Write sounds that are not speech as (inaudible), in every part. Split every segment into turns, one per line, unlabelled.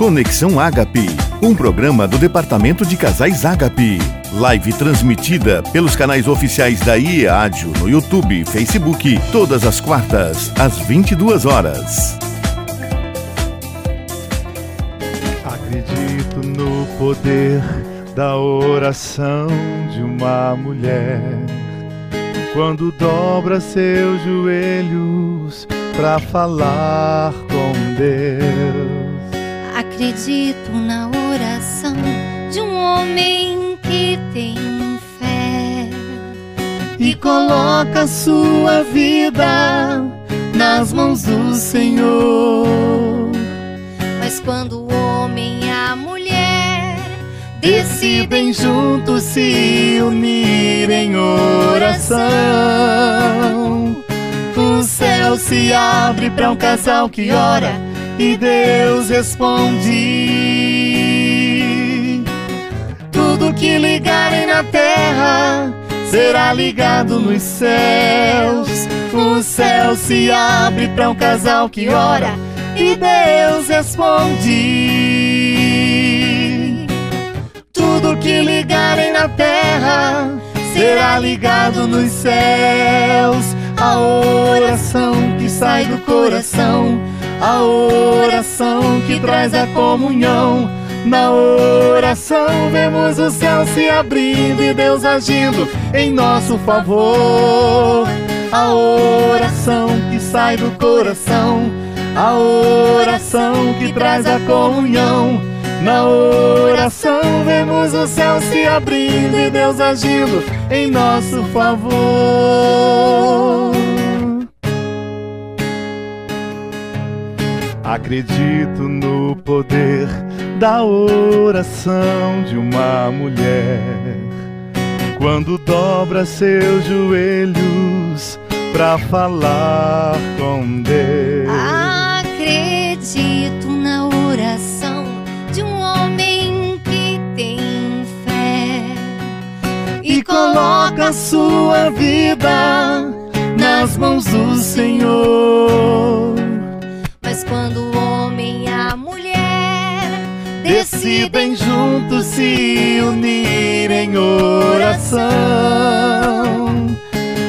Conexão Ágape, um programa do Departamento de Casais Ágape. Live transmitida pelos canais oficiais da IEADIO no YouTube e Facebook, todas as quartas, às 22 horas.
Acredito no poder da oração de uma mulher. Quando dobra seus joelhos para falar com Deus
Acredito na oração de um homem que tem fé
e coloca sua vida nas mãos do Senhor.
Mas quando o homem e a mulher
decidem juntos se unir em oração, o céu se abre para um casal que ora e Deus responde: Tudo que ligarem na terra será ligado nos céus. O céu se abre para um casal que ora e Deus responde: Tudo que ligarem na terra será ligado nos céus. A oração que sai do coração a oração que traz a comunhão. Na oração vemos o céu se abrindo e Deus agindo em nosso favor. A oração que sai do coração, a oração que traz a comunhão. Na oração vemos o céu se abrindo e Deus agindo em nosso favor.
Acredito no poder da oração de uma mulher. Quando dobra seus joelhos para falar com Deus.
Acredito na oração de um homem que tem fé
e coloca sua vida nas mãos do Senhor
mas quando o homem e a mulher
decidem juntos se unir em oração,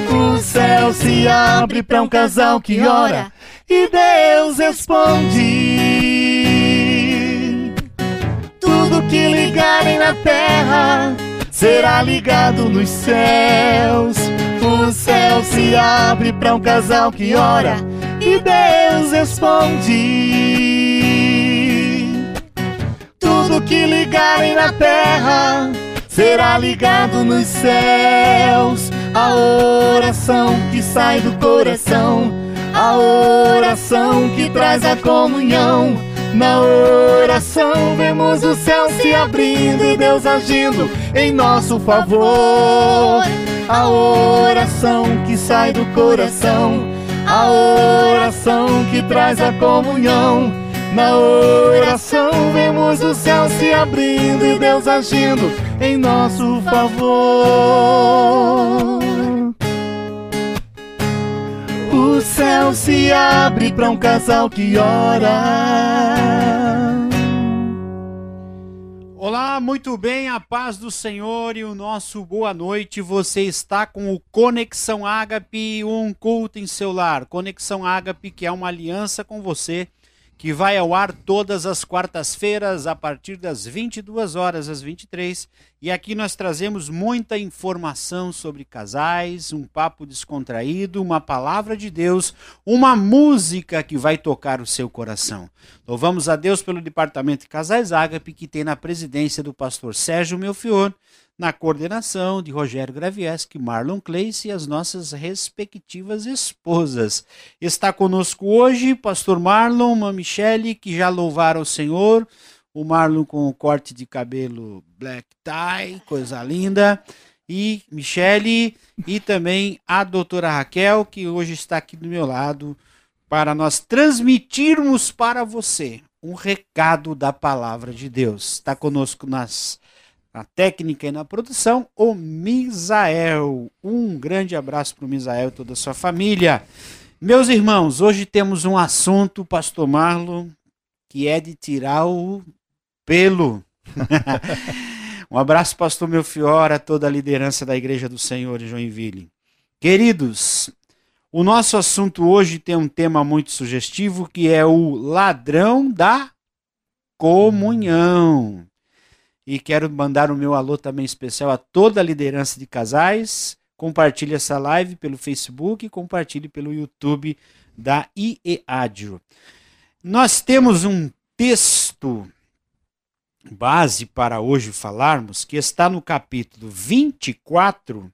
o céu se abre para um casal que ora e Deus responde: Tudo que ligarem na terra será ligado nos céus. O céu se abre para um casal que ora e Deus responde: Tudo que ligarem na terra será ligado nos céus. A oração que sai do coração, a oração que traz a comunhão. Na oração vemos o céu se abrindo e Deus agindo em nosso favor. A oração que sai do coração a oração que traz a comunhão. Na oração vemos o céu se abrindo e Deus agindo em nosso favor. O céu se abre para um casal que ora.
Olá, muito bem, a paz do Senhor e o nosso boa noite. Você está com o Conexão Ágape, um culto em seu lar. Conexão Ágape, que é uma aliança com você, que vai ao ar todas as quartas-feiras, a partir das 22 horas às 23 e aqui nós trazemos muita informação sobre casais, um papo descontraído, uma palavra de Deus, uma música que vai tocar o seu coração. Louvamos a Deus pelo Departamento de Casais Ágape, que tem na presidência do pastor Sérgio Melfior, na coordenação de Rogério Gravieski, Marlon Cleice e as nossas respectivas esposas. Está conosco hoje pastor Marlon, uma Michele, que já louvaram o Senhor, o Marlon com o corte de cabelo black tie, coisa linda. E Michele e também a doutora Raquel, que hoje está aqui do meu lado, para nós transmitirmos para você um recado da palavra de Deus. Está conosco nas, na técnica e na produção o Misael. Um grande abraço para o Misael e toda a sua família. Meus irmãos, hoje temos um assunto, pastor Marlon, que é de tirar o pelo. (laughs) um abraço, pastor Melfiora, toda a liderança da Igreja do Senhor em Joinville. Queridos, o nosso assunto hoje tem um tema muito sugestivo que é o ladrão da comunhão. E quero mandar o meu alô também especial a toda a liderança de casais. Compartilhe essa live pelo Facebook compartilhe pelo YouTube da IEADIO. Nós temos um texto base para hoje falarmos que está no capítulo 24,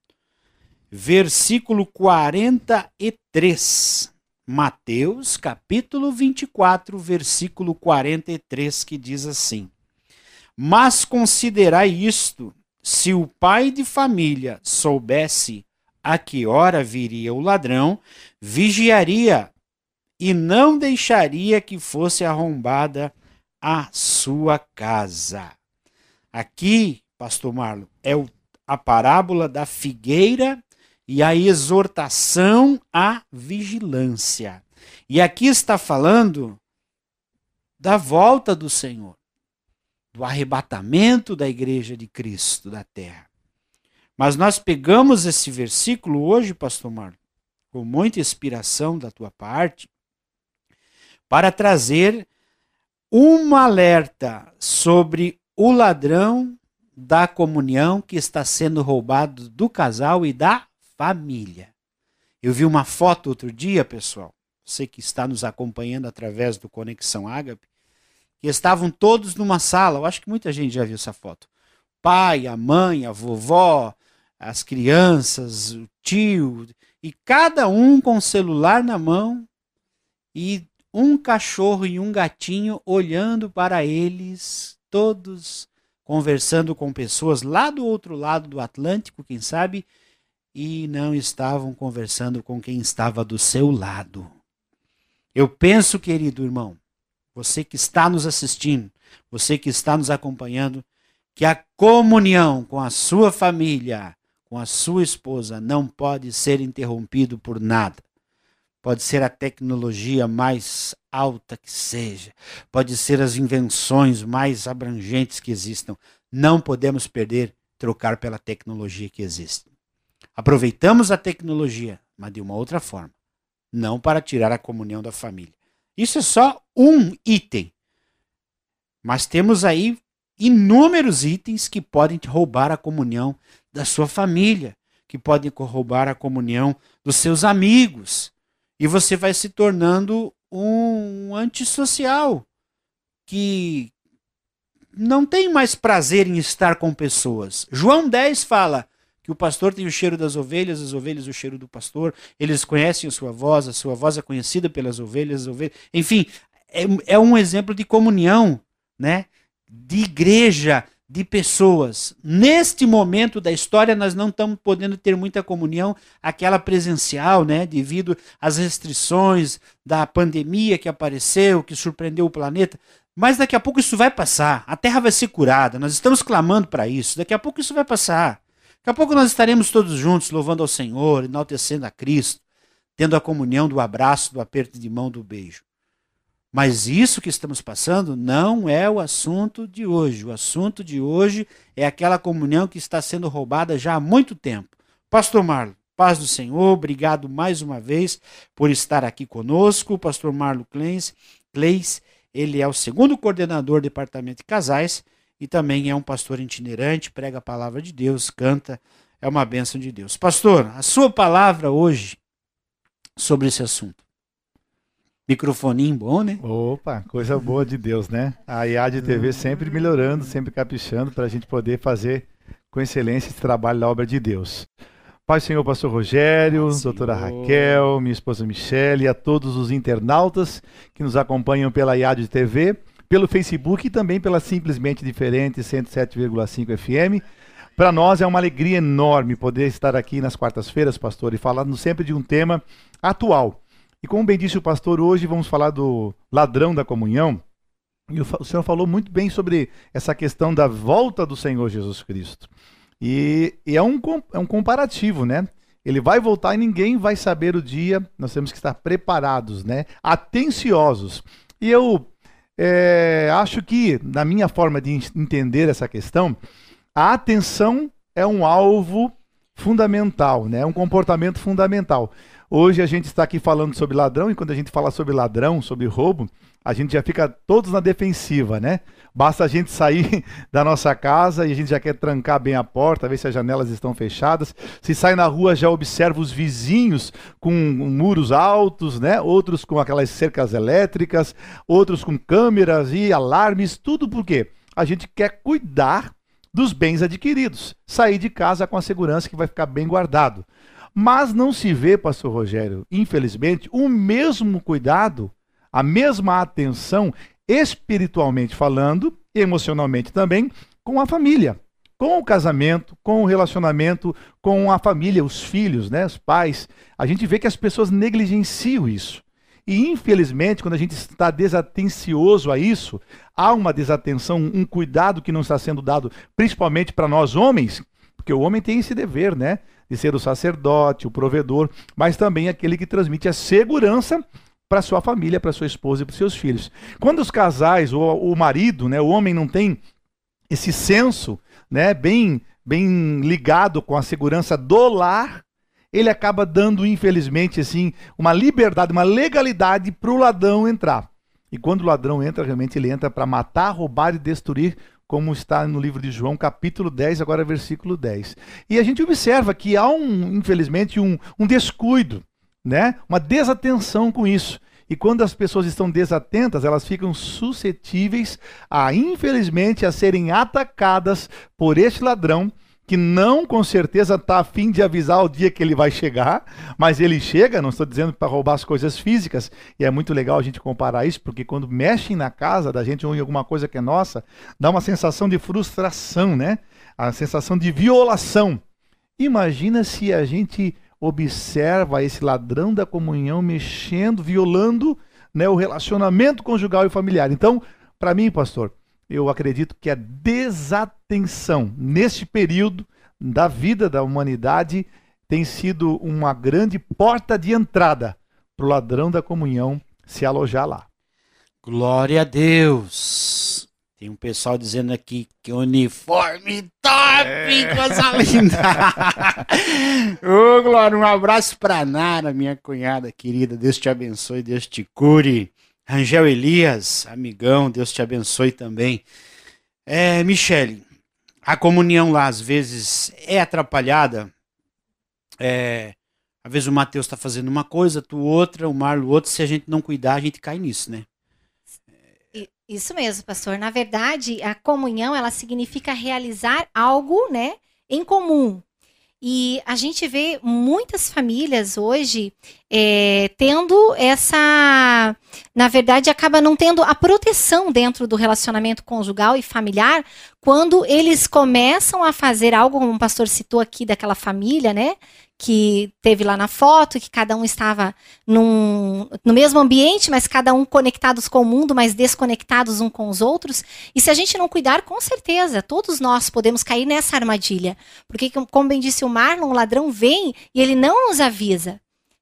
versículo 43. Mateus, capítulo 24, versículo 43, que diz assim: Mas considerai isto: se o pai de família soubesse a que hora viria o ladrão, vigiaria e não deixaria que fosse arrombada a sua casa. Aqui, pastor Marlon, é a parábola da figueira e a exortação à vigilância. E aqui está falando da volta do Senhor, do arrebatamento da igreja de Cristo da terra. Mas nós pegamos esse versículo hoje, pastor Marlon, com muita inspiração da tua parte, para trazer um alerta sobre o ladrão da comunhão que está sendo roubado do casal e da família. Eu vi uma foto outro dia, pessoal, você que está nos acompanhando através do Conexão Ágape, estavam todos numa sala. Eu acho que muita gente já viu essa foto. Pai, a mãe, a vovó, as crianças, o tio, e cada um com o celular na mão e um cachorro e um gatinho olhando para eles, todos conversando com pessoas lá do outro lado do Atlântico, quem sabe, e não estavam conversando com quem estava do seu lado. Eu penso, querido irmão, você que está nos assistindo, você que está nos acompanhando, que a comunhão com a sua família, com a sua esposa, não pode ser interrompido por nada. Pode ser a tecnologia mais alta que seja, pode ser as invenções mais abrangentes que existam. Não podemos perder, trocar pela tecnologia que existe. Aproveitamos a tecnologia, mas de uma outra forma, não para tirar a comunhão da família. Isso é só um item. Mas temos aí inúmeros itens que podem roubar a comunhão da sua família, que podem roubar a comunhão dos seus amigos, e você vai se tornando um antissocial que não tem mais prazer em estar com pessoas. João 10 fala que o pastor tem o cheiro das ovelhas, as ovelhas o cheiro do pastor, eles conhecem a sua voz, a sua voz é conhecida pelas ovelhas, as ovelhas. Enfim, é, é um exemplo de comunhão, né? De igreja, de pessoas. Neste momento da história, nós não estamos podendo ter muita comunhão, aquela presencial, né, devido às restrições da pandemia que apareceu, que surpreendeu o planeta. Mas daqui a pouco isso vai passar. A terra vai ser curada. Nós estamos clamando para isso. Daqui a pouco isso vai passar. Daqui a pouco nós estaremos todos juntos louvando ao Senhor, enaltecendo a Cristo, tendo a comunhão do abraço, do aperto de mão, do beijo. Mas isso que estamos passando não é o assunto de hoje. O assunto de hoje é aquela comunhão que está sendo roubada já há muito tempo. Pastor Marlo, paz do Senhor, obrigado mais uma vez por estar aqui conosco. O pastor Marlo Kleis, ele é o segundo coordenador do departamento de casais e também é um pastor itinerante, prega a palavra de Deus, canta, é uma bênção de Deus. Pastor, a sua palavra hoje sobre esse assunto. Microfoninho bom, né?
Opa, coisa boa de Deus, né? A IAD TV sempre melhorando, sempre caprichando para a gente poder fazer com excelência esse trabalho da obra de Deus. Pai Senhor, Pastor Rogério, Pai, doutora Senhor. Raquel, minha esposa Michele e a todos os internautas que nos acompanham pela IAD TV, pelo Facebook e também pela Simplesmente Diferente 107,5 FM. Para nós é uma alegria enorme poder estar aqui nas quartas-feiras, pastor, e falando sempre de um tema atual e como bem disse o pastor, hoje vamos falar do ladrão da comunhão. E o senhor falou muito bem sobre essa questão da volta do Senhor Jesus Cristo. E, e é, um, é um comparativo, né? Ele vai voltar e ninguém vai saber o dia. Nós temos que estar preparados, né? Atenciosos. E eu é, acho que, na minha forma de entender essa questão, a atenção é um alvo fundamental, né? um comportamento fundamental. Hoje a gente está aqui falando sobre ladrão, e quando a gente fala sobre ladrão, sobre roubo, a gente já fica todos na defensiva, né? Basta a gente sair (laughs) da nossa casa e a gente já quer trancar bem a porta, ver se as janelas estão fechadas. Se sai na rua, já observa os vizinhos com muros altos, né? Outros com aquelas cercas elétricas, outros com câmeras e alarmes, tudo por quê? A gente quer cuidar dos bens adquiridos, sair de casa com a segurança que vai ficar bem guardado. Mas não se vê, pastor Rogério, infelizmente, o mesmo cuidado, a mesma atenção, espiritualmente falando, emocionalmente também, com a família, com o casamento, com o relacionamento, com a família, os filhos, né, os pais. A gente vê que as pessoas negligenciam isso. E infelizmente, quando a gente está desatencioso a isso, há uma desatenção, um cuidado que não está sendo dado, principalmente para nós homens, porque o homem tem esse dever, né? de ser o sacerdote, o provedor, mas também aquele que transmite a segurança para sua família, para sua esposa e para seus filhos. Quando os casais ou o marido, né, o homem não tem esse senso, né, bem bem ligado com a segurança do lar, ele acaba dando, infelizmente, assim, uma liberdade, uma legalidade para o ladrão entrar. E quando o ladrão entra, realmente ele entra para matar, roubar e destruir como está no livro de João, capítulo 10, agora versículo 10. E a gente observa que há, um, infelizmente, um, um descuido, né? uma desatenção com isso. E quando as pessoas estão desatentas, elas ficam suscetíveis a, infelizmente, a serem atacadas por este ladrão que não com certeza está a fim de avisar o dia que ele vai chegar, mas ele chega, não estou dizendo para roubar as coisas físicas, e é muito legal a gente comparar isso, porque quando mexem na casa da gente ou em alguma coisa que é nossa, dá uma sensação de frustração, né? A sensação de violação. Imagina se a gente observa esse ladrão da comunhão mexendo, violando né, o relacionamento conjugal e familiar. Então, para mim, pastor, eu acredito que a desatenção neste período da vida da humanidade tem sido uma grande porta de entrada para o ladrão da comunhão se alojar lá.
Glória a Deus! Tem um pessoal dizendo aqui que uniforme top, é. coisa linda! (laughs) Ô, Glória, um abraço para Nara, minha cunhada querida. Deus te abençoe, Deus te cure. Rangel Elias, amigão, Deus te abençoe também. É, Michele, a comunhão lá às vezes é atrapalhada. É, às vezes o Mateus está fazendo uma coisa, tu outra, o Marlo outra. Se a gente não cuidar, a gente cai nisso, né?
Isso mesmo, pastor. Na verdade, a comunhão ela significa realizar algo, né, em comum. E a gente vê muitas famílias hoje é, tendo essa. Na verdade, acaba não tendo a proteção dentro do relacionamento conjugal e familiar quando eles começam a fazer algo, como o pastor citou aqui, daquela família, né? Que teve lá na foto, que cada um estava num, no mesmo ambiente, mas cada um conectados com o mundo, mas desconectados uns com os outros. E se a gente não cuidar, com certeza, todos nós podemos cair nessa armadilha. Porque, como bem disse o Marlon, o ladrão vem e ele não nos avisa.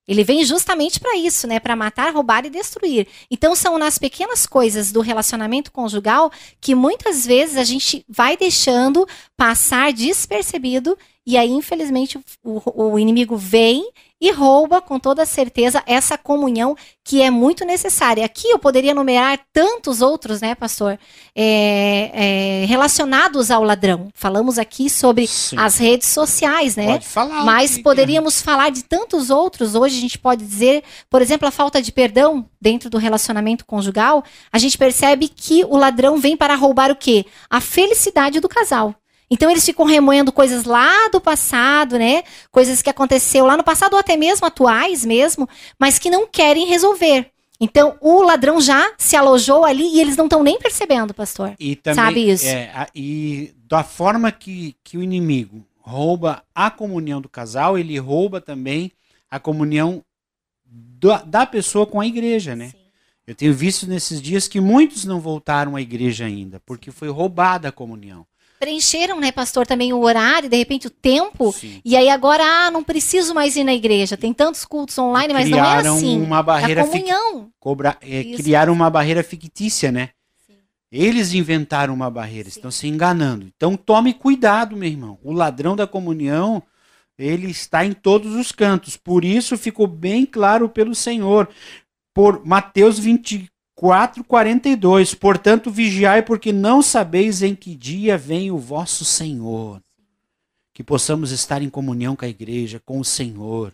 Ele vem justamente para isso, né? Para matar, roubar e destruir. Então são nas pequenas coisas do relacionamento conjugal que muitas vezes a gente vai deixando passar despercebido e aí, infelizmente, o, o, inimigo vem e rouba com toda certeza essa comunhão que é muito necessária. Aqui eu poderia numerar tantos outros, né, pastor, é, é, relacionados ao ladrão. Falamos aqui sobre Sim. as redes sociais, né? Pode falar. Mas poderíamos falar de tantos outros. Hoje a gente pode dizer, por exemplo, a falta de perdão dentro do relacionamento conjugal. A gente percebe que o ladrão vem para roubar o quê? A felicidade do casal. Então eles ficam remoendo coisas lá do passado, né? Coisas que aconteceu lá no passado ou até mesmo atuais mesmo, mas que não querem resolver. Então o ladrão já se alojou ali e eles não estão nem percebendo, pastor.
E também, Sabe isso? É, e da forma que, que o inimigo rouba a comunhão do casal, ele rouba também a comunhão do, da pessoa com a igreja, né? Sim. Eu tenho visto nesses dias que muitos não voltaram à igreja ainda, porque foi roubada a comunhão
preencheram, né, pastor, também o horário, de repente o tempo. Sim. E aí agora, ah, não preciso mais ir na igreja. Tem tantos cultos online, mas não é assim.
Uma barreira é comunhão. Cobra, é, criaram uma barreira fictícia, né? Eles inventaram uma barreira, Sim. estão se enganando. Então tome cuidado, meu irmão. O ladrão da comunhão, ele está em todos os cantos. Por isso ficou bem claro pelo Senhor. Por Mateus 24, 42. Portanto, vigiai, porque não sabeis em que dia vem o vosso Senhor. Que possamos estar em comunhão com a igreja, com o Senhor,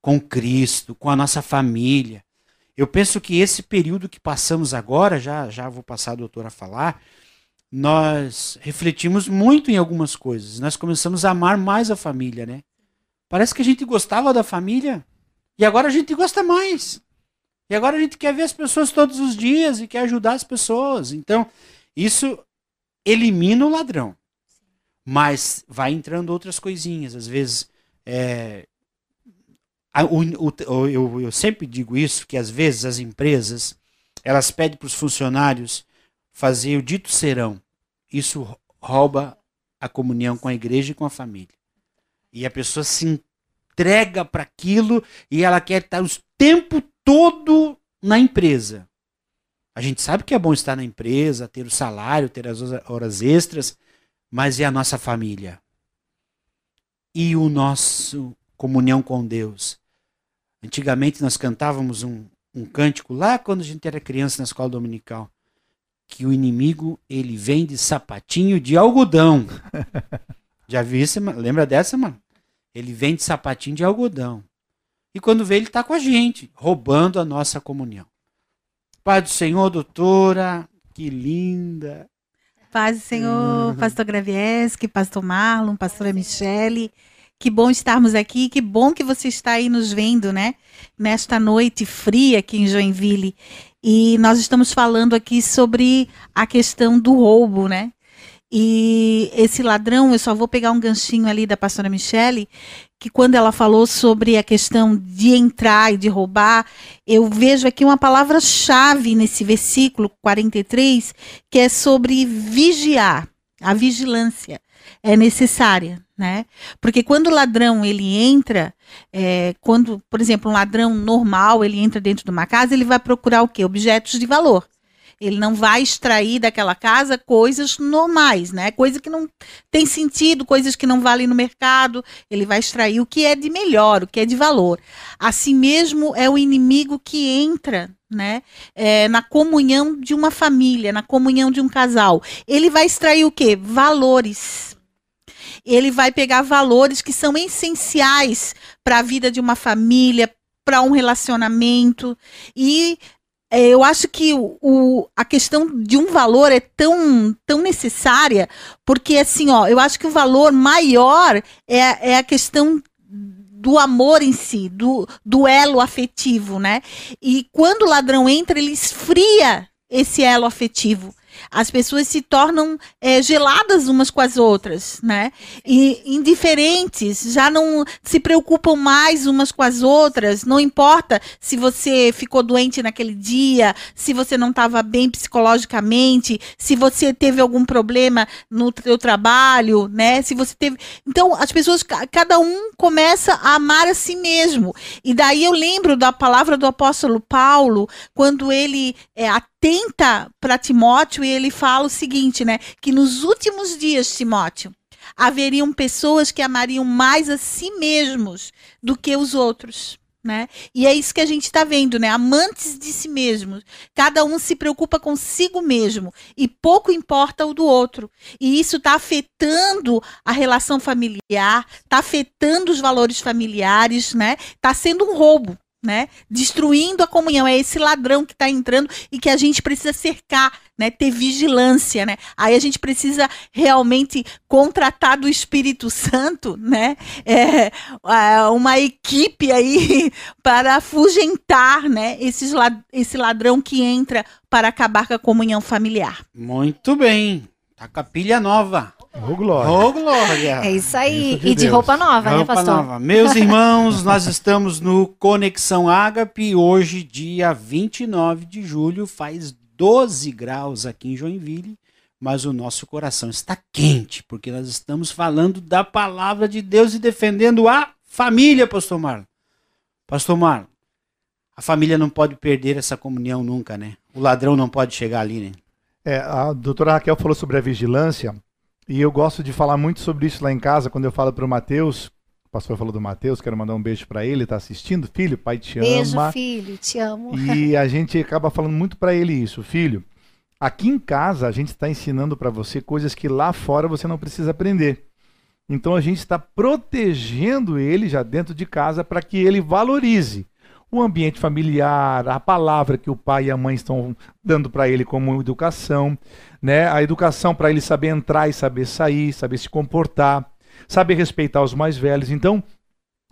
com Cristo, com a nossa família. Eu penso que esse período que passamos agora, já, já vou passar a doutora a falar, nós refletimos muito em algumas coisas. Nós começamos a amar mais a família, né? Parece que a gente gostava da família e agora a gente gosta mais. E agora a gente quer ver as pessoas todos os dias e quer ajudar as pessoas. Então, isso elimina o ladrão. Mas vai entrando outras coisinhas. Às vezes, é, o, o, eu, eu sempre digo isso, que às vezes as empresas, elas pedem para os funcionários fazer o dito serão. Isso rouba a comunhão com a igreja e com a família. E a pessoa se entrega para aquilo e ela quer estar o tempo todo na empresa. A gente sabe que é bom estar na empresa, ter o salário, ter as horas extras, mas é a nossa família. E o nosso comunhão com Deus. Antigamente nós cantávamos um, um cântico lá quando a gente era criança na escola dominical, que o inimigo ele vem de sapatinho de algodão. (laughs) Já viu isso? Lembra dessa, mano? Ele vem de sapatinho de algodão. E quando vê, ele está com a gente, roubando a nossa comunhão. Pai do Senhor, doutora, que linda.
Paz do Senhor, uhum. pastor Gravieski, pastor Marlon, pastora Michele. Que bom estarmos aqui, que bom que você está aí nos vendo, né? Nesta noite fria aqui em Joinville. E nós estamos falando aqui sobre a questão do roubo, né? E esse ladrão, eu só vou pegar um ganchinho ali da pastora Michele, que quando ela falou sobre a questão de entrar e de roubar, eu vejo aqui uma palavra-chave nesse versículo 43, que é sobre vigiar, a vigilância é necessária, né? Porque quando o ladrão ele entra, é, quando, por exemplo, um ladrão normal ele entra dentro de uma casa, ele vai procurar o quê? Objetos de valor. Ele não vai extrair daquela casa coisas normais, né? Coisa que não tem sentido, coisas que não valem no mercado. Ele vai extrair o que é de melhor, o que é de valor. Assim mesmo é o inimigo que entra né? É, na comunhão de uma família, na comunhão de um casal. Ele vai extrair o quê? Valores. Ele vai pegar valores que são essenciais para a vida de uma família, para um relacionamento e é, eu acho que o, o, a questão de um valor é tão, tão necessária, porque assim, ó, eu acho que o valor maior é, é a questão do amor em si, do, do elo afetivo, né? E quando o ladrão entra, ele esfria esse elo afetivo as pessoas se tornam é, geladas umas com as outras, né? E indiferentes, já não se preocupam mais umas com as outras. Não importa se você ficou doente naquele dia, se você não estava bem psicologicamente, se você teve algum problema no seu trabalho, né? Se você teve, então as pessoas, cada um começa a amar a si mesmo. E daí eu lembro da palavra do apóstolo Paulo quando ele é, atenta para Timóteo e ele fala o seguinte, né? Que nos últimos dias, Timóteo, haveriam pessoas que amariam mais a si mesmos do que os outros. Né? E é isso que a gente está vendo, né? Amantes de si mesmos. Cada um se preocupa consigo mesmo e pouco importa o do outro. E isso está afetando a relação familiar, está afetando os valores familiares, né? Está sendo um roubo né? Destruindo a comunhão. É esse ladrão que está entrando e que a gente precisa cercar, né? Ter vigilância, né? Aí a gente precisa realmente contratar do Espírito (laughs) Santo, né? É, é uma equipe aí (laughs) para afugentar, né? Esses, esse ladrão que entra para acabar com a comunhão familiar.
Muito bem. Tá com a pilha nova.
Ô, Glória.
Ô, Glória.
É isso aí. Isso de e de roupa nova, né, roupa né, pastor? Nova.
Meus irmãos, nós estamos no Conexão Ágape. Hoje, dia 29 de julho, faz 12 graus aqui em Joinville. Mas o nosso coração está quente, porque nós estamos falando da palavra de Deus e defendendo a família, pastor Marlon. Pastor Marlon, a família não pode perder essa comunhão nunca, né? O ladrão não pode chegar ali, né?
É, a doutora Raquel falou sobre a vigilância, e eu gosto de falar muito sobre isso lá em casa, quando eu falo para o Matheus. O pastor falou do Matheus, quero mandar um beijo para ele, está assistindo. Filho, pai te
Beijo,
ama.
filho, te amo.
E a gente acaba falando muito para ele isso, filho. Aqui em casa a gente está ensinando para você coisas que lá fora você não precisa aprender. Então a gente está protegendo ele já dentro de casa para que ele valorize o ambiente familiar, a palavra que o pai e a mãe estão dando para ele como educação, né? A educação para ele saber entrar e saber sair, saber se comportar, saber respeitar os mais velhos. Então,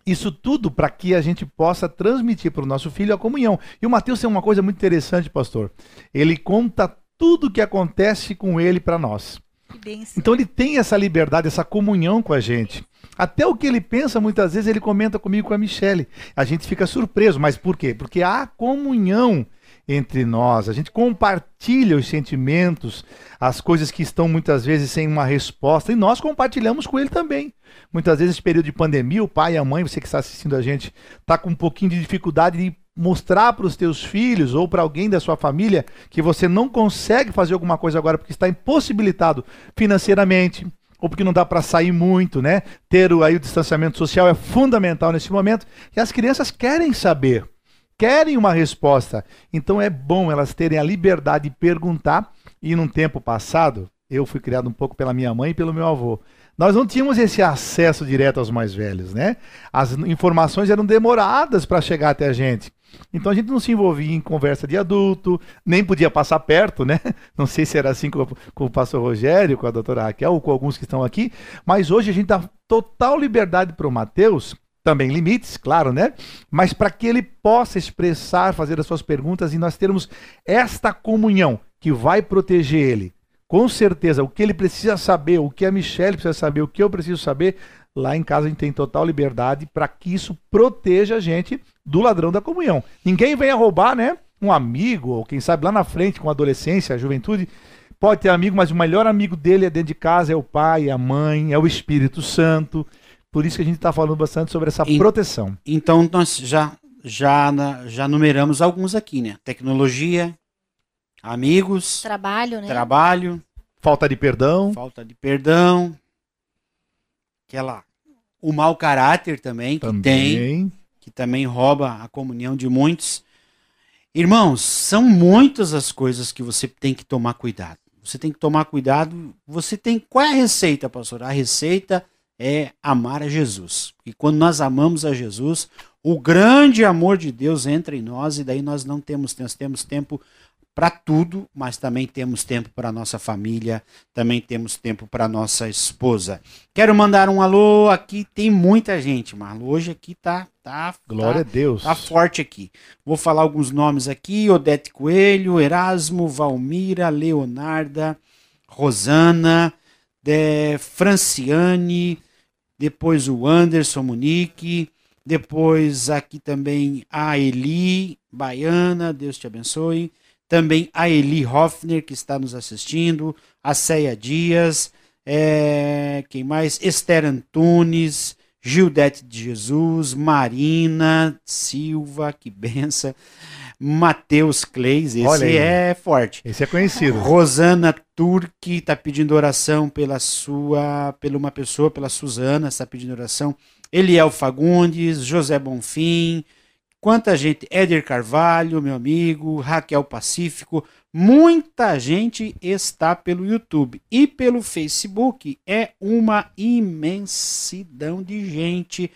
isso tudo para que a gente possa transmitir para o nosso filho a comunhão. E o Mateus tem uma coisa muito interessante, pastor. Ele conta tudo o que acontece com ele para nós. Então ele tem essa liberdade, essa comunhão com a gente. Até o que ele pensa, muitas vezes, ele comenta comigo com a Michelle. A gente fica surpreso, mas por quê? Porque há comunhão entre nós, a gente compartilha os sentimentos, as coisas que estão muitas vezes sem uma resposta, e nós compartilhamos com ele também. Muitas vezes, nesse período de pandemia, o pai e a mãe, você que está assistindo a gente, está com um pouquinho de dificuldade de mostrar para os teus filhos ou para alguém da sua família que você não consegue fazer alguma coisa agora porque está impossibilitado financeiramente ou porque não dá para sair muito, né? Ter aí o distanciamento social é fundamental nesse momento e as crianças querem saber, querem uma resposta. Então é bom elas terem a liberdade de perguntar e num tempo passado, eu fui criado um pouco pela minha mãe e pelo meu avô. Nós não tínhamos esse acesso direto aos mais velhos, né? As informações eram demoradas para chegar até a gente. Então a gente não se envolvia em conversa de adulto, nem podia passar perto, né? (laughs) Não sei se era assim com, com o pastor Rogério, com a doutora Raquel, ou com alguns que estão aqui, mas hoje a gente dá total liberdade para o Mateus, também limites, claro, né? Mas para que ele possa expressar, fazer as suas perguntas e nós termos esta comunhão que vai proteger ele. Com certeza, o que ele precisa saber, o que a Michelle precisa saber, o que eu preciso saber, Lá em casa a gente tem total liberdade para que isso proteja a gente do ladrão da comunhão. Ninguém venha roubar, né? Um amigo, ou quem sabe lá na frente, com a adolescência, a juventude, pode ter amigo, mas o melhor amigo dele é dentro de casa, é o pai, é a mãe, é o Espírito Santo. Por isso que a gente está falando bastante sobre essa e, proteção.
Então nós já, já, já numeramos alguns aqui, né? Tecnologia, amigos,
trabalho, né?
Trabalho,
falta de perdão,
falta de perdão, aquela o mau caráter também que também. tem, que também rouba a comunhão de muitos. Irmãos, são muitas as coisas que você tem que tomar cuidado. Você tem que tomar cuidado. Você tem qual é a receita, pastor? A receita é amar a Jesus. E quando nós amamos a Jesus, o grande amor de Deus entra em nós e daí nós não temos, nós temos tempo para tudo, mas também temos tempo para nossa família, também temos tempo para nossa esposa. Quero mandar um alô aqui, tem muita gente, Marlo. Hoje aqui tá tá
Glória
tá,
a Deus.
Tá forte aqui. Vou falar alguns nomes aqui: Odete Coelho, Erasmo, Valmira, Leonarda, Rosana, de Franciane, depois o Anderson Monique, depois aqui também a Eli Baiana, Deus te abençoe também a Eli Hoffner, que está nos assistindo, a Ceia Dias, é, quem mais? Esther Antunes, Gildete de Jesus, Marina Silva, que benção. Matheus Cleis, esse é forte.
Esse é conhecido.
Rosana Turque está pedindo oração pela sua, pela uma pessoa, pela Suzana, está pedindo oração. Eliel Fagundes, José Bonfim, Quanta gente, Éder Carvalho, meu amigo, Raquel Pacífico, muita gente está pelo YouTube e pelo Facebook. É uma imensidão de gente.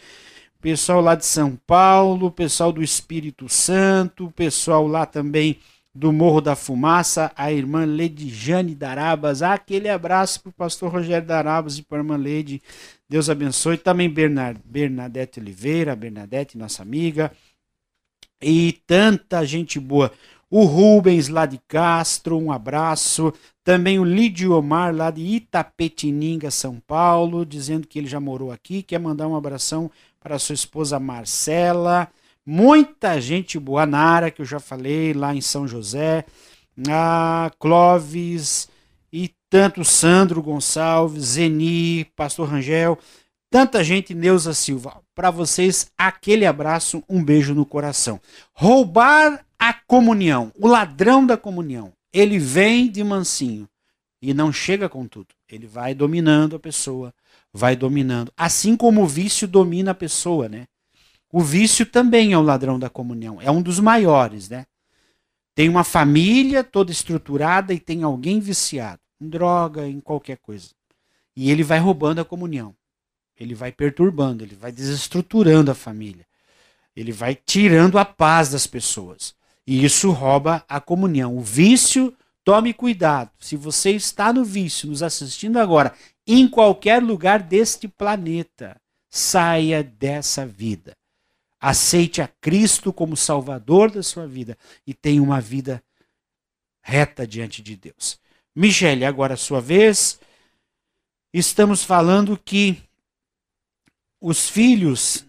Pessoal lá de São Paulo, pessoal do Espírito Santo, pessoal lá também do Morro da Fumaça, a irmã Ledijane Darabas. Ah, aquele abraço para o pastor Rogério Darabas e para a irmã Lede. Deus abençoe. Também Bernard, Bernadette Oliveira, Bernadette, nossa amiga e tanta gente boa. O Rubens lá de Castro, um abraço. Também o Lídio Omar lá de Itapetininga, São Paulo, dizendo que ele já morou aqui, quer mandar um abração para sua esposa Marcela. Muita gente boa, Nara, que eu já falei, lá em São José. A Clóvis e tanto Sandro Gonçalves, Zeni, Pastor Rangel, tanta gente, Neuza Silva para vocês aquele abraço, um beijo no coração. Roubar a comunhão, o ladrão da comunhão, ele vem de mansinho e não chega com tudo. Ele vai dominando a pessoa, vai dominando. Assim como o vício domina a pessoa, né? O vício também é o ladrão da comunhão, é um dos maiores, né? Tem uma família toda estruturada e tem alguém viciado em droga, em qualquer coisa. E ele vai roubando a comunhão. Ele vai perturbando, ele vai desestruturando a família. Ele vai tirando a paz das pessoas. E isso rouba a comunhão. O vício, tome cuidado. Se você está no vício, nos assistindo agora, em qualquer lugar deste planeta, saia dessa vida. Aceite a Cristo como Salvador da sua vida e tenha uma vida reta diante de Deus. Michele, agora a sua vez. Estamos falando que os filhos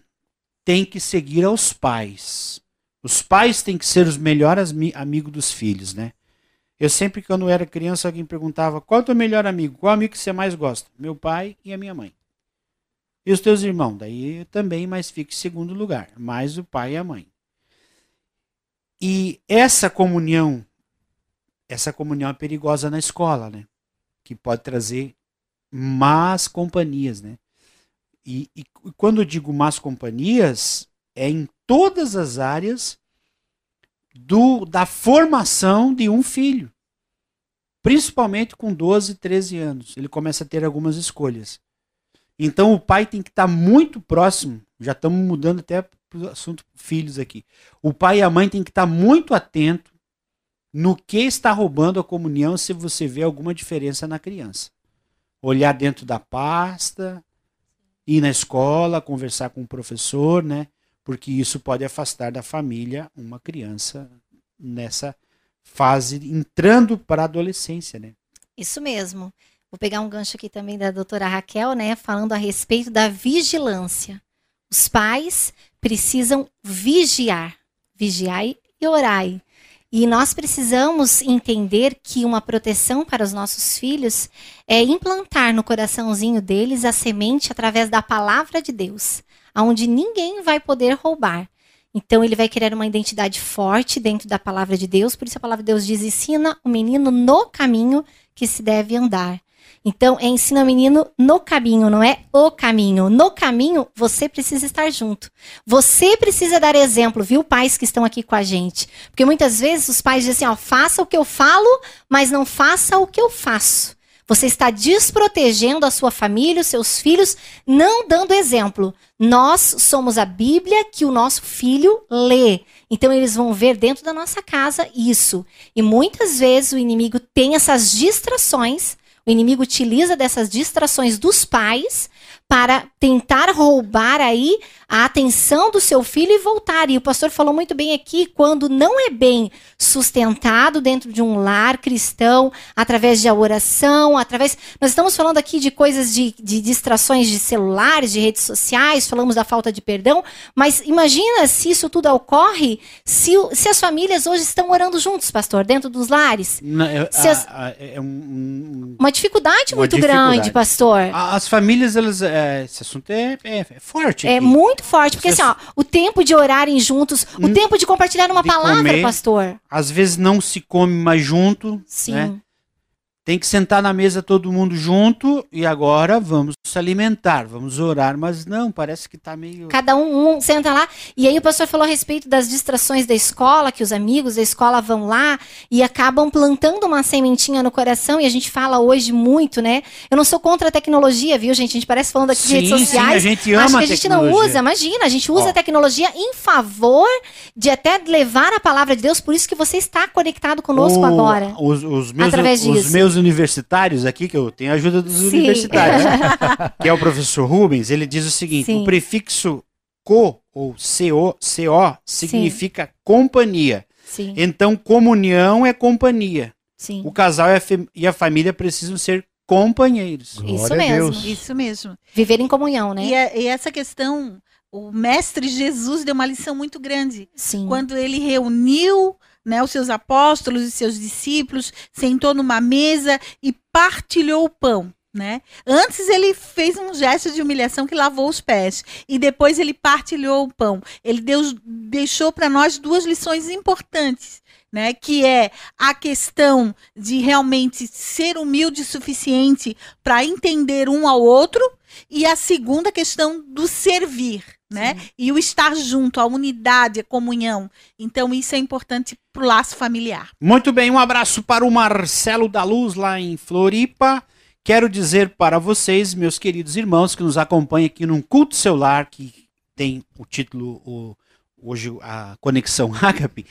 têm que seguir aos pais. Os pais têm que ser os melhores amigos dos filhos, né? Eu sempre, quando era criança, alguém perguntava: qual é o teu melhor amigo? Qual amigo que você mais gosta? Meu pai e a minha mãe. E os teus irmãos? Daí também, mas fica em segundo lugar. Mais o pai e a mãe. E essa comunhão, essa comunhão é perigosa na escola, né? Que pode trazer más companhias, né? E, e quando eu digo más companhias, é em todas as áreas do, da formação de um filho. Principalmente com 12, 13 anos. Ele começa a ter algumas escolhas. Então o pai tem que estar muito próximo. Já estamos mudando até para o assunto filhos aqui. O pai e a mãe tem que estar muito atento no que está roubando a comunhão se você vê alguma diferença na criança. Olhar dentro da pasta, ir na escola, conversar com o professor, né? Porque isso pode afastar da família uma criança nessa fase entrando para a adolescência, né?
Isso mesmo. Vou pegar um gancho aqui também da doutora Raquel, né, falando a respeito da vigilância. Os pais precisam vigiar, vigiar e orar. E nós precisamos entender que uma proteção para os nossos filhos é implantar no coraçãozinho deles a semente através da palavra de Deus, aonde ninguém vai poder roubar. Então ele vai criar uma identidade forte dentro da palavra de Deus, por isso a palavra de Deus diz: ensina o menino no caminho que se deve andar. Então, é ensina o menino no caminho, não é o caminho. No caminho, você precisa estar junto. Você precisa dar exemplo, viu, pais que estão aqui com a gente? Porque muitas vezes os pais dizem assim, ó, faça o que eu falo, mas não faça o que eu faço. Você está desprotegendo a sua família, os seus filhos, não dando exemplo. Nós somos a Bíblia que o nosso filho lê. Então eles vão ver dentro da nossa casa isso. E muitas vezes o inimigo tem essas distrações o inimigo utiliza dessas distrações dos pais para tentar roubar aí a atenção do seu filho e voltar. E o pastor falou muito bem aqui, quando não é bem sustentado dentro de um lar cristão, através de oração, através. Nós estamos falando aqui de coisas de, de distrações de celulares, de redes sociais, falamos da falta de perdão, mas imagina se isso tudo ocorre, se, se as famílias hoje estão orando juntos, pastor, dentro dos lares.
Não, é,
as,
a, a, é um,
uma dificuldade
uma
muito
dificuldade.
grande, pastor.
As famílias, elas, é, esse assunto é, é, é forte.
É
aqui.
muito forte, porque
Você-
assim, ó, o tempo de orarem juntos, o
Hum,
tempo de compartilhar uma
de
palavra,
comer.
pastor.
Às vezes não se come mais junto.
Sim.
Né? Tem que sentar na mesa todo mundo junto e agora vamos se alimentar, vamos orar, mas não, parece que tá meio.
Cada um, um senta lá. E aí o pastor falou a respeito das distrações da escola, que os amigos da escola vão lá e acabam plantando uma sementinha no coração. E a gente fala hoje muito, né? Eu não sou contra a tecnologia, viu, gente? A gente parece falando aqui de redes
Sim, sim,
sociais.
a gente ama
Acho que a gente não usa, imagina, a gente usa
Ó.
a tecnologia em favor de até levar a palavra de Deus, por isso que você está conectado conosco
O-
agora.
Os, os meus,
Através
os
disso.
Meus universitários aqui, que eu tenho a ajuda dos
Sim.
universitários, (laughs) que é o professor Rubens, ele diz o seguinte:
Sim.
o prefixo co ou co, co significa companhia.
Sim,
Então, comunhão é companhia.
sim.
O casal e a, e a família precisam ser companheiros.
Isso
Glória a
mesmo.
Deus.
Isso mesmo.
Viver em comunhão, né?
E, é- e essa questão, o mestre Jesus deu uma lição muito grande.
Sim.
Quando ele reuniu né, os seus apóstolos e seus discípulos, sentou numa mesa e partilhou o pão. Né? Antes ele fez um gesto de humilhação que lavou os pés e depois ele partilhou o pão. Ele Deus deixou para nós duas lições importantes, né? Que é a questão de realmente ser humilde o suficiente para entender um ao outro, e a segunda questão do servir, né? E o estar junto, a unidade, a comunhão. Então, isso é importante para o laço familiar.
Muito bem, um abraço para o Marcelo da Luz, lá em Floripa. Quero dizer para vocês, meus queridos irmãos, que nos acompanham aqui num culto celular, que tem o título o, hoje, a Conexão (laughs) Ágape,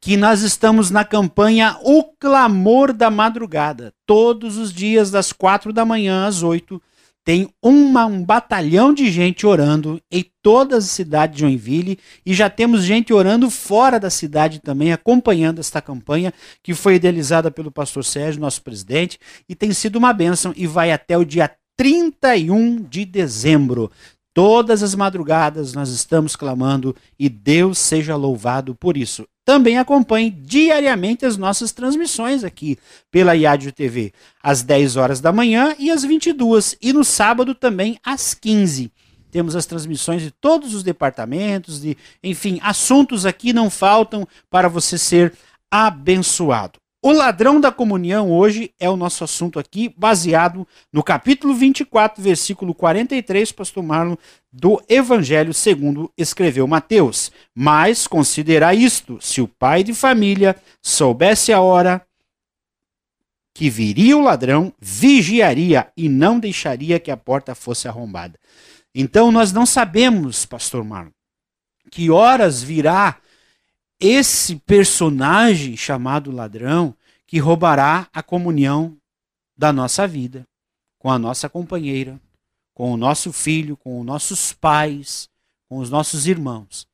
que nós estamos na campanha O Clamor da Madrugada. Todos os dias, das quatro da manhã às oito, tem uma, um batalhão de gente orando em toda a cidade de Joinville e já temos gente orando fora da cidade também, acompanhando esta campanha que foi idealizada pelo pastor Sérgio, nosso presidente, e tem sido uma bênção e vai até o dia 31 de dezembro. Todas as madrugadas nós estamos clamando e Deus seja louvado por isso. Também acompanhe diariamente as nossas transmissões aqui pela IADIO TV, às 10 horas da manhã e às 22 e no sábado também às 15. Temos as transmissões de todos os departamentos, de, enfim, assuntos aqui não faltam para você ser abençoado. O ladrão da comunhão hoje é o nosso assunto aqui, baseado no capítulo 24, versículo 43, pastor Marlon, do Evangelho segundo escreveu Mateus. Mas considera isto: se o pai de família soubesse a hora que viria o ladrão, vigiaria e não deixaria que a porta fosse arrombada. Então nós não sabemos, pastor Marlon, que horas virá esse personagem chamado ladrão que roubará a comunhão da nossa vida com a nossa companheira, com o nosso filho, com os nossos pais, com os nossos irmãos.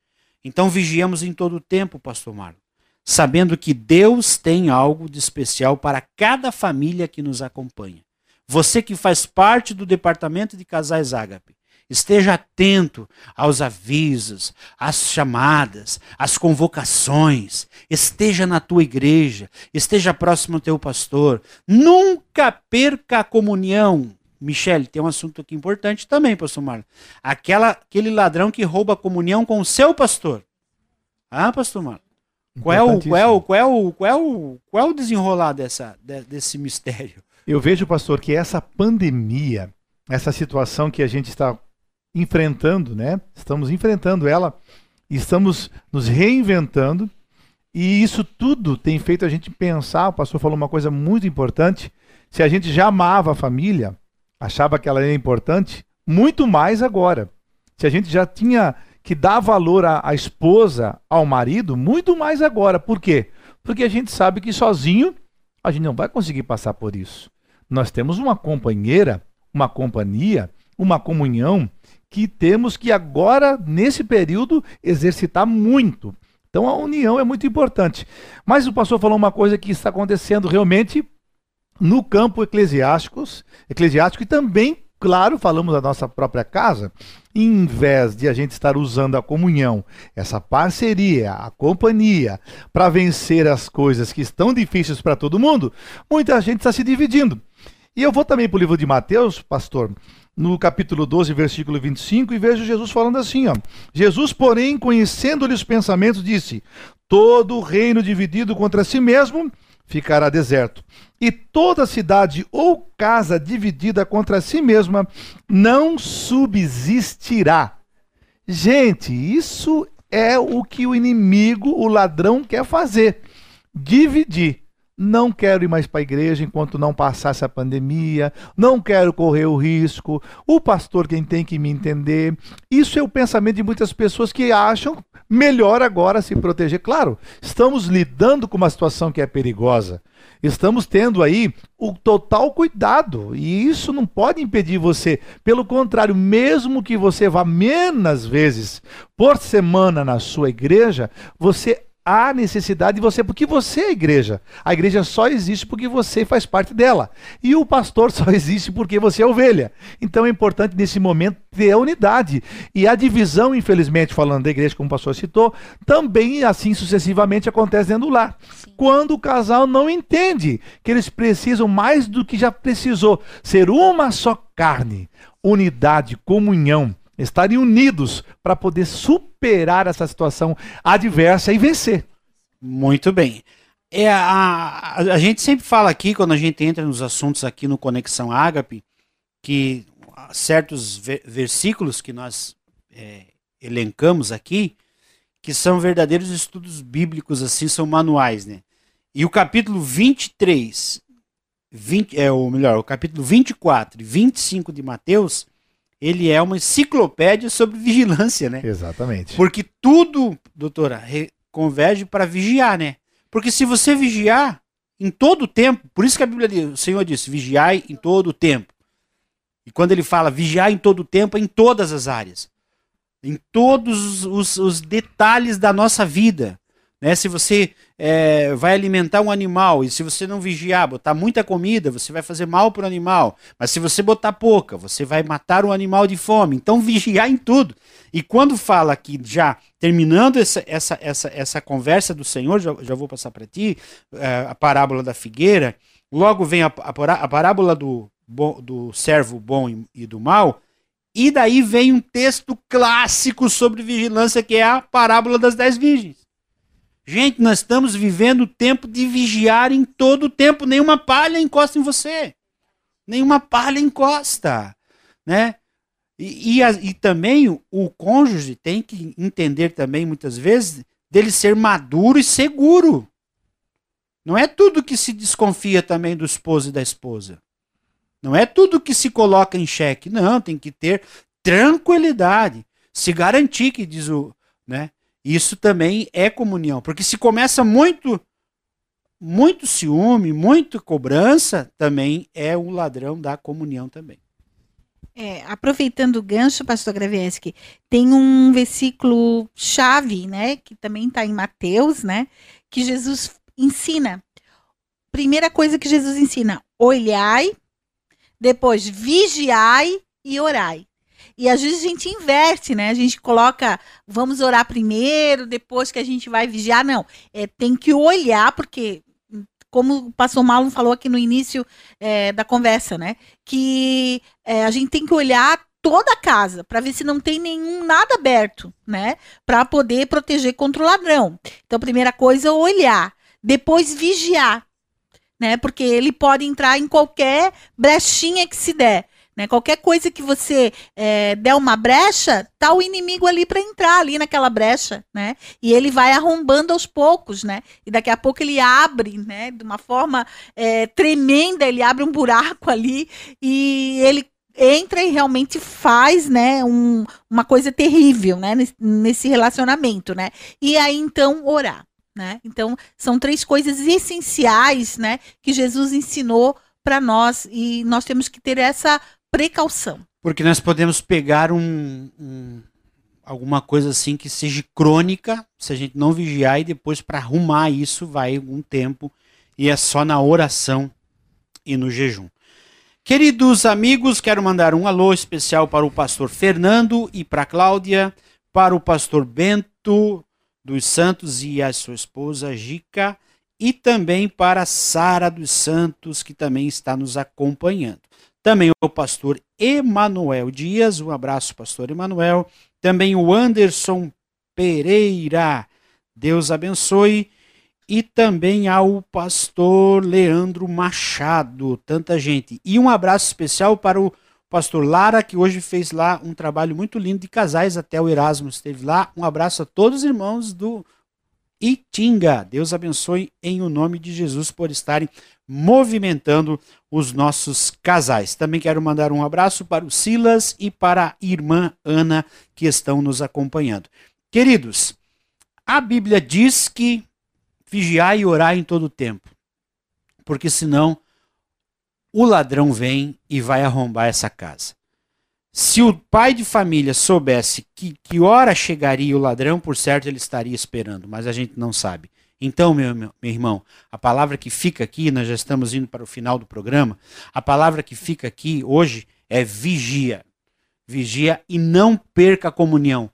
Então vigiamos em todo o tempo, pastor Marlon, sabendo que Deus tem algo de especial para cada família que nos acompanha. Você que faz parte do departamento de casais Ágape, Esteja atento aos avisos, às chamadas, às convocações. Esteja na tua igreja, esteja próximo ao teu pastor. Nunca perca a comunhão. Michele, tem um assunto aqui importante também, pastor Marlon. Aquela, aquele ladrão que rouba a comunhão com o seu pastor. Ah, pastor Marlon. Qual é, o, qual, é o, qual, é o, qual, é o, qual é o desenrolar dessa, desse mistério?
Eu vejo, pastor, que essa pandemia, essa situação que a gente está enfrentando, né? Estamos enfrentando ela, estamos nos reinventando e isso tudo tem feito a gente pensar. O pastor falou uma coisa muito importante. Se a gente já amava a família, achava que ela era importante, muito mais agora. Se a gente já tinha que dar valor à, à esposa, ao marido, muito mais agora. Por quê? Porque a gente sabe que sozinho a gente não vai conseguir passar por isso. Nós temos uma companheira, uma companhia, uma comunhão que temos que agora, nesse período, exercitar muito. Então a união é muito importante. Mas o pastor falou uma coisa que está acontecendo realmente no campo eclesiástico, eclesiástico e também, claro, falamos da nossa própria casa. Em vez de a gente estar usando a comunhão, essa parceria, a companhia, para vencer as coisas que estão difíceis para todo mundo, muita gente está se dividindo. E eu vou também para o livro de Mateus, pastor, no capítulo 12, versículo 25, e vejo Jesus falando assim: ó. Jesus, porém, conhecendo-lhe os pensamentos, disse: Todo reino dividido contra si mesmo ficará deserto, e toda cidade ou casa dividida contra si mesma não subsistirá. Gente, isso é o que o inimigo, o ladrão, quer fazer: dividir. Não quero ir mais para a igreja enquanto não passar essa pandemia. Não quero correr o risco. O pastor quem tem que me entender. Isso é o pensamento de muitas pessoas que acham melhor agora se proteger. Claro, estamos lidando com uma situação que é perigosa. Estamos tendo aí o total cuidado e isso não pode impedir você. Pelo contrário, mesmo que você vá menos vezes por semana na sua igreja, você há necessidade de você, porque você é a igreja. A igreja só existe porque você faz parte dela. E o pastor (laughs) só existe porque você é ovelha. Então é importante nesse momento ter a unidade. E a divisão, infelizmente, falando da igreja, como o pastor citou, também assim sucessivamente acontece dentro do lar. Sim. Quando o casal não entende que eles precisam mais do que já precisou ser uma só carne, unidade, comunhão estarem unidos para poder superar essa situação adversa e vencer.
Muito bem. é a, a, gente sempre fala aqui, quando a gente entra nos assuntos aqui no Conexão Ágape, que certos versículos que nós é, elencamos aqui, que são verdadeiros estudos bíblicos, assim, são manuais, né? E o capítulo 23, 20, é, ou melhor, o capítulo 24 e 25 de Mateus, ele é uma enciclopédia sobre vigilância, né?
Exatamente.
Porque tudo, doutora, converge para vigiar, né? Porque se você vigiar em todo o tempo, por isso que a Bíblia, o Senhor disse, vigiai em todo o tempo. E quando ele fala vigiar em todo o tempo, é em todas as áreas. Em todos os, os detalhes da nossa vida. Né? Se você é, vai alimentar um animal e se você não vigiar, botar muita comida, você vai fazer mal para o animal. Mas se você botar pouca, você vai matar o animal de fome. Então vigiar em tudo. E quando fala aqui, já terminando essa, essa, essa, essa conversa do Senhor, já, já vou passar para ti, é, a parábola da figueira, logo vem a, a, parábola do, do servo bom e do mal, e daí vem um texto clássico sobre vigilância, que é a parábola das dez virgens. Gente, nós estamos vivendo o tempo de vigiar em todo o tempo. Nenhuma palha encosta em você. Nenhuma palha encosta. Né? E, e, e também o, o cônjuge tem que entender também, muitas vezes, dele ser maduro e seguro. Não é tudo que se desconfia também do esposo e da esposa. Não é tudo que se coloca em xeque. Não, tem que ter tranquilidade. Se garantir que diz o. Né? Isso também é comunhão. Porque se começa muito muito ciúme, muito cobrança, também é o ladrão da comunhão também.
É, aproveitando o gancho, pastor Gravieski, tem um versículo chave, né, que também está em Mateus, né, que Jesus ensina. Primeira coisa que Jesus ensina: olhai, depois vigiai e orai. E às vezes a gente inverte, né? A gente coloca, vamos orar primeiro, depois que a gente vai vigiar. Não, é, tem que olhar, porque, como o pastor Marlon falou aqui no início é, da conversa, né? Que é, a gente tem que olhar toda a casa para ver se não tem nenhum nada aberto, né? Para poder proteger contra o ladrão. Então, primeira coisa é olhar, depois vigiar, né? Porque ele pode entrar em qualquer brechinha que se der. Né? Qualquer coisa que você é, der uma brecha, tá o inimigo ali para entrar ali naquela brecha, né? E ele vai arrombando aos poucos, né? E daqui a pouco ele abre, né? De uma forma é, tremenda, ele abre um buraco ali e ele entra e realmente faz, né, um, uma coisa terrível, né, nesse relacionamento, né? E aí então orar, né? Então são três coisas essenciais, né, que Jesus ensinou para nós e nós temos que ter essa precaução.
Porque nós podemos pegar um, um, alguma coisa assim que seja crônica, se a gente não vigiar, e depois para arrumar isso vai algum tempo, e é só na oração e no jejum. Queridos amigos, quero mandar um alô especial para o pastor Fernando e para Cláudia, para o pastor Bento dos Santos e a sua esposa Gica, e também para Sara dos Santos, que também está nos acompanhando. Também o pastor Emanuel Dias, um abraço, pastor Emanuel. Também o Anderson Pereira, Deus abençoe. E também ao pastor Leandro Machado, tanta gente. E um abraço especial para o pastor Lara, que hoje fez lá um trabalho muito lindo de casais, até o Erasmo esteve lá. Um abraço a todos os irmãos do Itinga. Deus abençoe em o nome de Jesus por estarem movimentando os nossos casais. Também quero mandar um abraço para o Silas e para a irmã Ana que estão nos acompanhando. Queridos, a Bíblia diz que vigiar e orar em todo o tempo, porque senão o ladrão vem e vai arrombar essa casa. Se o pai de família soubesse que, que hora chegaria o ladrão, por certo ele estaria esperando, mas a gente não sabe. Então, meu, meu, meu, irmão, a palavra que fica aqui, nós já estamos indo para o final do programa, a palavra que fica aqui hoje é vigia. Vigia e não perca a comunhão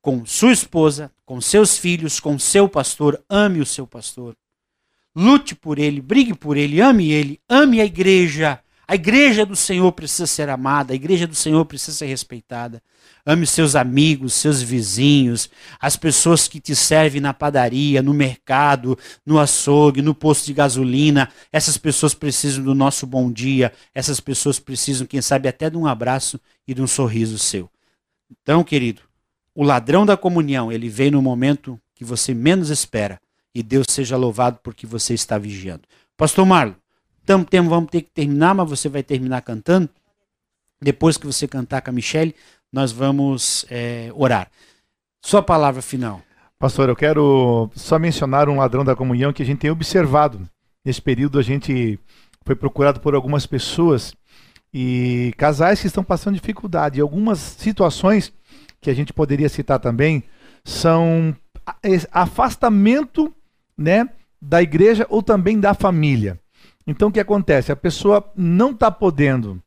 com sua esposa, com seus filhos, com seu pastor. Ame o seu pastor. Lute por ele, brigue por ele, ame ele, ame a igreja, A igreja do Senhor precisa ser amada, a igreja do Senhor precisa ser respeitada. Ame seus amigos, seus vizinhos, as pessoas que te servem na padaria, no mercado, no açougue, no posto de gasolina. Essas pessoas precisam do nosso bom dia. Essas pessoas precisam, quem sabe, até de um abraço e de um sorriso seu. Então, querido, o ladrão da comunhão, ele vem no momento que você menos espera. E Deus seja louvado porque você está vigiando. Pastor Marlon, tam, tem, vamos ter que terminar, mas você vai terminar cantando. Depois que você cantar com a Michelle, nós vamos é, orar. Sua palavra final.
Pastor, eu quero só mencionar um ladrão da comunhão que a gente tem observado. Nesse período, a gente foi procurado por algumas pessoas e casais que estão passando dificuldade. E algumas situações que a gente poderia citar também são afastamento né, da igreja ou também da família. Então, o que acontece? A pessoa não está podendo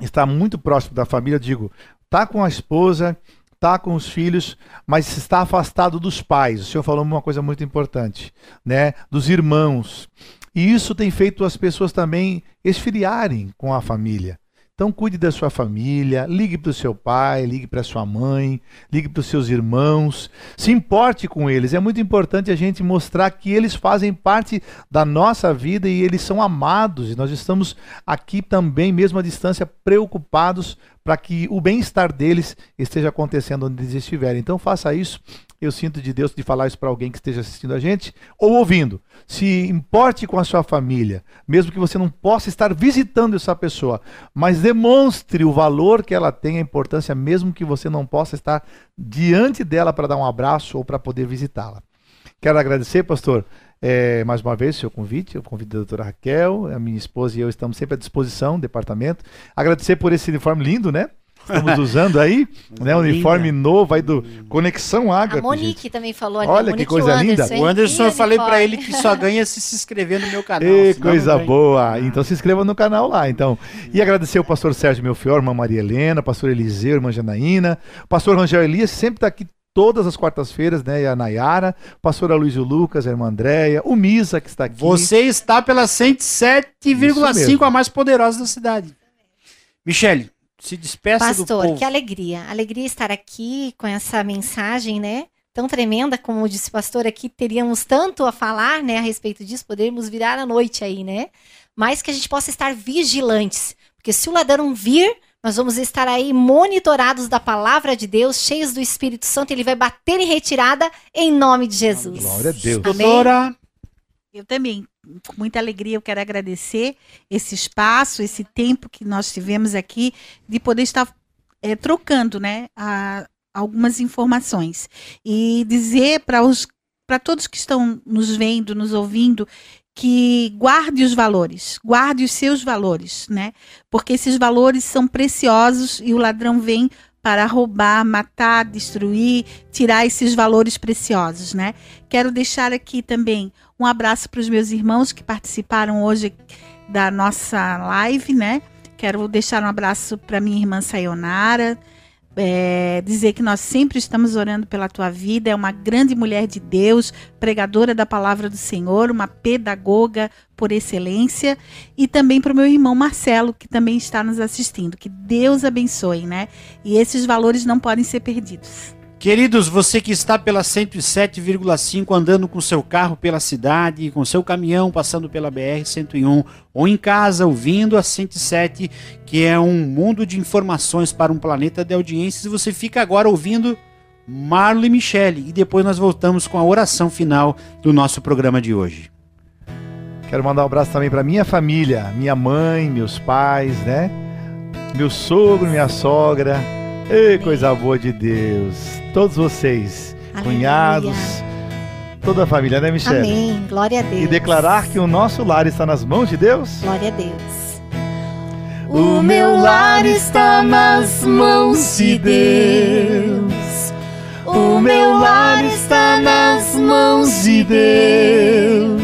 estar muito próximo da família, digo, está com a esposa, está com os filhos, mas está afastado dos pais. O senhor falou uma coisa muito importante, né? Dos irmãos. E isso tem feito as pessoas também esfriarem com a família. Então cuide da sua família, ligue para o seu pai, ligue para sua mãe, ligue para os seus irmãos, se importe com eles. É muito importante a gente mostrar que eles fazem parte da nossa vida e eles são amados. E nós estamos aqui também, mesmo à distância, preocupados para que o bem-estar deles esteja acontecendo onde eles estiverem. Então faça isso. Eu sinto de Deus de falar isso para alguém que esteja assistindo a gente ou ouvindo. Se importe com a sua família, mesmo que você não possa estar visitando essa pessoa, mas demonstre o valor que ela tem, a importância, mesmo que você não possa estar diante dela para dar um abraço ou para poder visitá-la. Quero agradecer, pastor, é, mais uma vez, o seu convite, o convite da doutora Raquel, a minha esposa e eu estamos sempre à disposição, departamento. Agradecer por esse uniforme lindo, né? Estamos usando aí, né? Uniforme novo aí do Conexão Água.
A Monique gente. também falou ali.
Olha que coisa linda.
O Anderson, eu falei para ele que só ganha se se inscrever no meu canal.
E coisa boa. Então se inscreva no canal lá, então. E agradecer o pastor Sérgio Melfior, irmã Maria Helena, pastor Eliseu, irmã Janaína, pastor Rangel Elias, sempre está aqui todas as quartas-feiras, né? E a Nayara, pastora Luiz Lucas, a irmã Andréia, o Misa que está aqui.
Você está pela 107,5, a mais poderosa da cidade. Michele, se despeça
Pastor,
do povo.
que alegria. Alegria estar aqui com essa mensagem, né? Tão tremenda, como disse o pastor aqui, teríamos tanto a falar, né, a respeito disso, poderíamos virar a noite aí, né? Mas que a gente possa estar vigilantes, porque se o ladrão vir, nós vamos estar aí monitorados da palavra de Deus, cheios do Espírito Santo, ele vai bater em retirada em nome de Jesus.
Glória a Deus.
Amém?
Doutora,
Eu também, com muita alegria, eu quero agradecer esse espaço, esse tempo que nós tivemos aqui de poder estar eh, trocando, né, a- algumas informações e dizer para os para todos que estão nos vendo, nos ouvindo, que guarde os valores, guarde os seus valores, né? Porque esses valores são preciosos e o ladrão vem para roubar, matar, destruir, tirar esses valores preciosos, né? Quero deixar aqui também um abraço para os meus irmãos que participaram hoje da nossa live, né? Quero deixar um abraço para minha irmã Sayonara, é, dizer que nós sempre estamos orando pela tua vida. É uma grande mulher de Deus, pregadora da palavra do Senhor, uma pedagoga por excelência. E também para o meu irmão Marcelo, que também está nos assistindo. Que Deus abençoe, né? E esses valores não podem ser perdidos.
Queridos, você que está pela 107,5 andando com seu carro pela cidade, com seu caminhão passando pela BR 101 ou em casa ouvindo a 107, que é um mundo de informações para um planeta de audiências, você fica agora ouvindo Marlo e Michele e depois nós voltamos com a oração final do nosso programa de hoje.
Quero mandar um abraço também para minha família, minha mãe, meus pais, né? Meu sogro, minha sogra. Ei, coisa boa de Deus. Todos vocês,
Aleluia.
cunhados, toda a família, né, Michelle?
Amém. Glória a Deus.
E declarar que o nosso lar está nas mãos de Deus.
Glória a Deus.
O meu lar está nas mãos de Deus. O meu lar está nas mãos de Deus.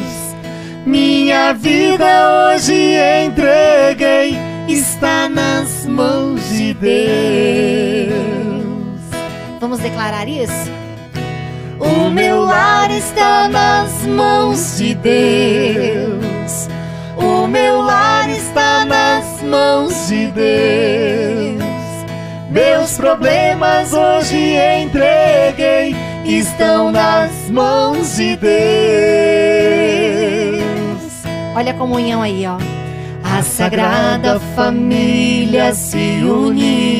Minha vida hoje entreguei, está nas mãos de Deus.
Vamos declarar isso?
O meu lar está nas mãos de Deus. O meu lar está nas mãos de Deus. Meus problemas hoje entreguei, estão nas mãos de Deus.
Olha a comunhão aí, ó.
A sagrada família se une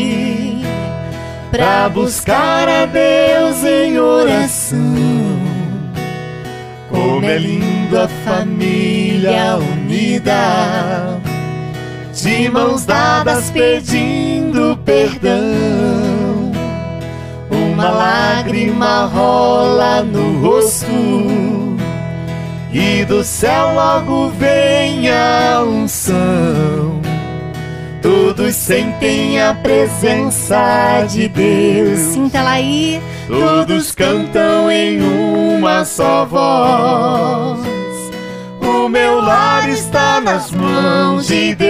para buscar a Deus em oração. Como é linda a família unida, de mãos dadas pedindo perdão. Uma lágrima rola no rosto, e do céu logo vem a unção. Todos sentem a presença de Deus.
Sinta ela aí.
Todos cantam em uma só voz. O meu lar está nas mãos de Deus.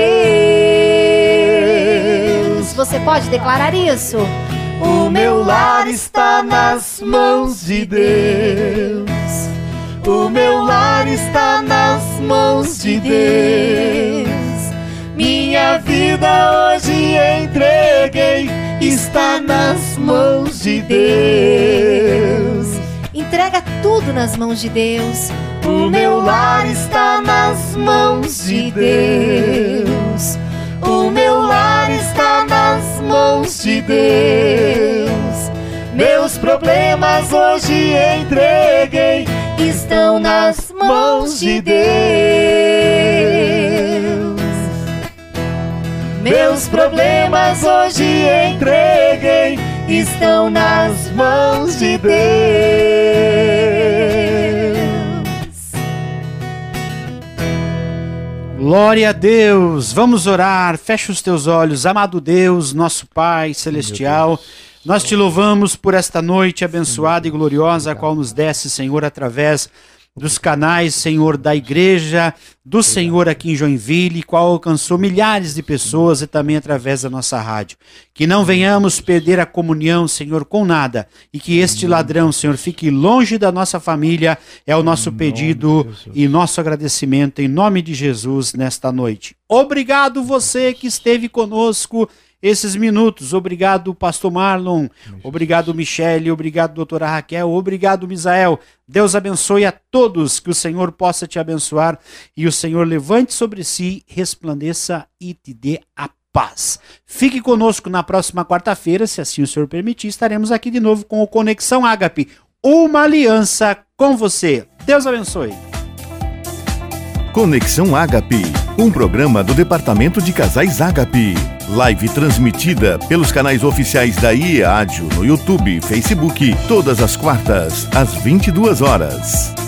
Você pode declarar isso?
O meu lar está nas mãos de Deus. O meu lar está nas mãos de Deus. Minha vida hoje entreguei, está nas mãos de Deus.
Entrega tudo nas mãos de Deus.
O meu lar está nas mãos de Deus. O meu lar está nas mãos de Deus. Meus problemas hoje entreguei, estão nas mãos de Deus. Meus problemas hoje entreguei, estão nas mãos de Deus.
Glória a Deus. Vamos orar. Fecha os teus olhos, amado Deus, nosso Pai celestial. Nós te louvamos por esta noite abençoada e gloriosa, a qual nos desce, Senhor, através dos canais, Senhor, da igreja, do Senhor aqui em Joinville, qual alcançou milhares de pessoas e também através da nossa rádio. Que não venhamos perder a comunhão, Senhor, com nada. E que este ladrão, Senhor, fique longe da nossa família, é o nosso pedido e nosso agradecimento em nome de Jesus nesta noite. Obrigado você que esteve conosco esses minutos. Obrigado, pastor Marlon. Obrigado, Michele. Obrigado, doutora Raquel. Obrigado, Misael. Deus abençoe a todos. Que o Senhor possa te abençoar e o Senhor levante sobre si, resplandeça e te dê a paz. Fique conosco na próxima quarta-feira, se assim o Senhor permitir. Estaremos aqui de novo com o Conexão Ágape. Uma aliança com você. Deus abençoe.
Conexão Ágape, um programa do Departamento de Casais Ágape. Live transmitida pelos canais oficiais da IEADIO no YouTube e Facebook, todas as quartas, às 22 horas.